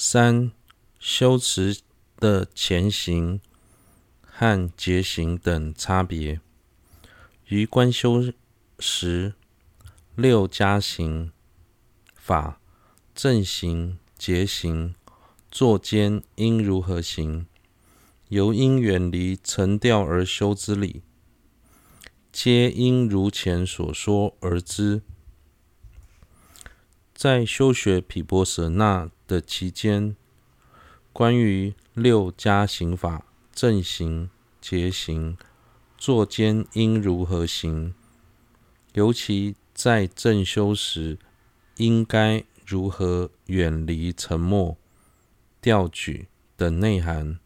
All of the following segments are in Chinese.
三、修持的前行和结行等差别。于观修时，六加行法、正行、结行、坐间应如何行？由因远离尘掉而修之理，皆应如前所说而知。在修学毗钵舍那的期间，关于六加行法、正行、结行、坐间应如何行，尤其在正修时，应该如何远离沉默、调举等内涵，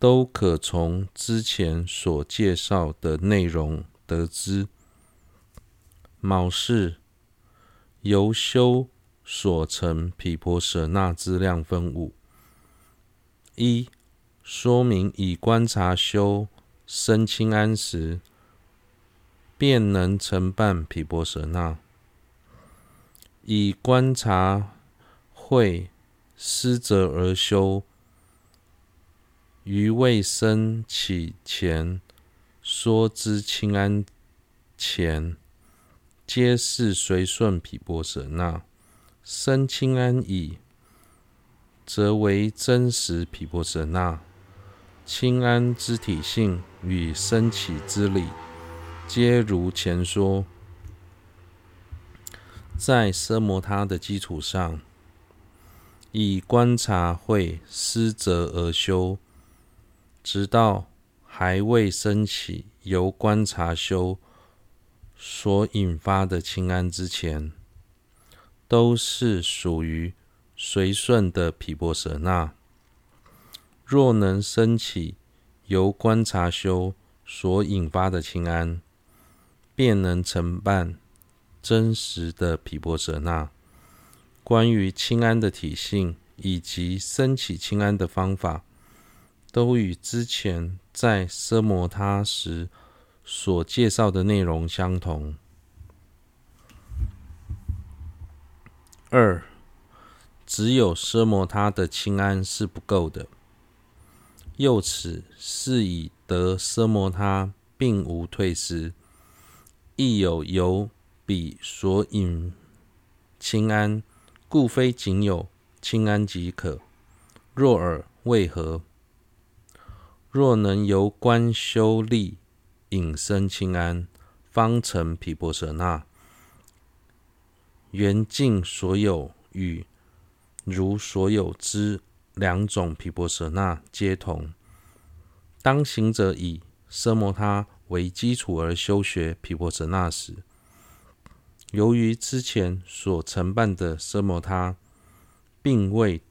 都可从之前所介绍的内容得知。卯四。由修所成毗婆舍那之量分五：一、说明以观察修生清安时，便能成办毗婆舍那；以观察慧思则而修，于未生起前说之清安前。皆是随顺毗钵舍那，生轻安已，则为真实毗钵舍那。轻安之体性与生起之理，皆如前说。在奢摩他的基础上，以观察慧思择而修，直到还未生起由观察修。所引发的轻安之前，都是属于随顺的毗钵舍那。若能升起由观察修所引发的清安，便能承办真实的毗钵舍那。关于清安的体性以及升起清安的方法，都与之前在奢摩他时。所介绍的内容相同。二，只有奢摩他的清安是不够的。又此是以得奢摩他并无退失，亦有由彼所引清安，故非仅有清安即可。若尔，为何？若能由观修力。引生清安，方成毗钵舍那。缘尽所有与如所有之两种毗钵舍那皆同。当行者以奢摩他为基础而修学毗钵舍那时，由于之前所承办的奢摩他并未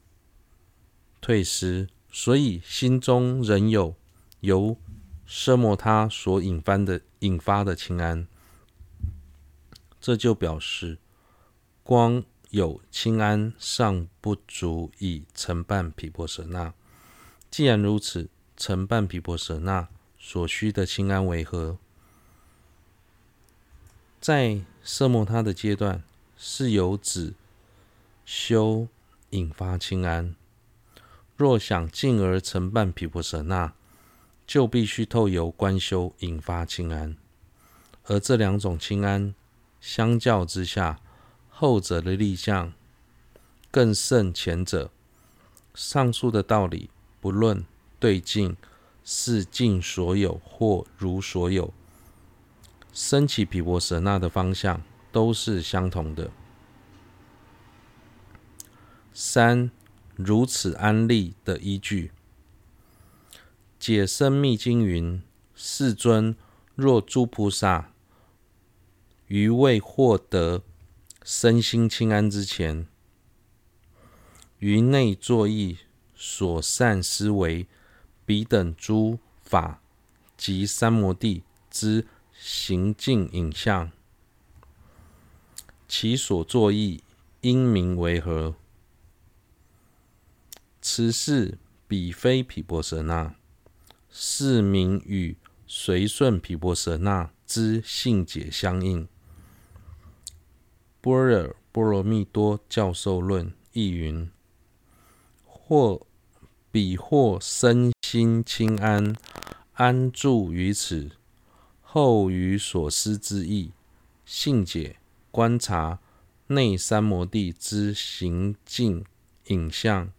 退失，所以心中仍有由奢摩他所引发的引发的清安，这就表示光有轻安尚不足以承办毗婆舍那。既然如此，承办毗婆舍那所需的轻安为何？在色摩他的阶段，是由止修引发轻安。若想进而承办毗婆舍那，就必须透由观修引发轻安，而这两种轻安相较之下，后者的力量更胜前者。上述的道理，不论对境是尽所有或如所有，升起毗钵舍那的方向都是相同的。三，如此安立的依据。解深密经云：“世尊，若诸菩萨于未获得身心清安之前，于内作意所善思维彼等诸法及三摩地之行径影像，其所作意应名为何？此事彼非毗婆舍那。”是名与随顺毗婆舍那之性解相应。般若波罗蜜多教授论亦云：或彼或身心清安，安住于此，后于所思之意，信解观察内三摩地之行径影像，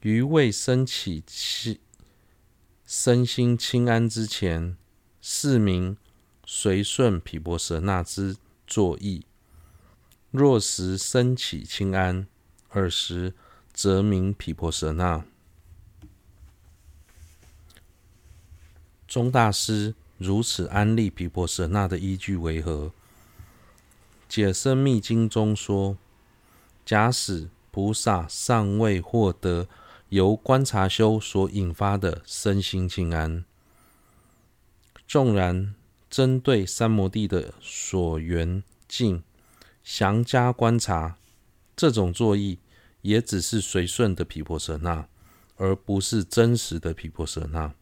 于未升起身心清安之前，是名随顺毗婆舍那之作意；若时生起清安，尔时则名毗婆舍那。宗大师如此安立毗婆舍那的依据为何？解深密经中说：假使菩萨尚未获得由观察修所引发的身心清安，纵然针对三摩地的所缘境详加观察，这种作意也只是随顺的皮婆舍那，而不是真实的皮婆舍那。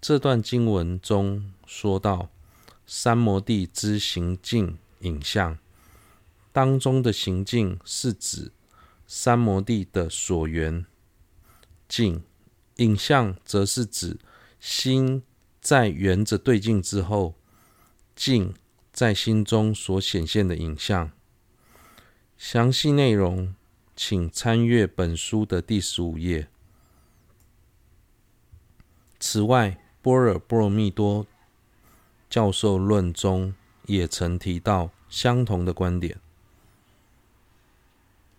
这段经文中说到三摩地之行径影像当中的行径是指三摩地的所缘境，影像则是指心在缘着对境之后，境在心中所显现的影像。详细内容请参阅本书的第十五页。此外，《波尔波罗密多教授论》中也曾提到相同的观点。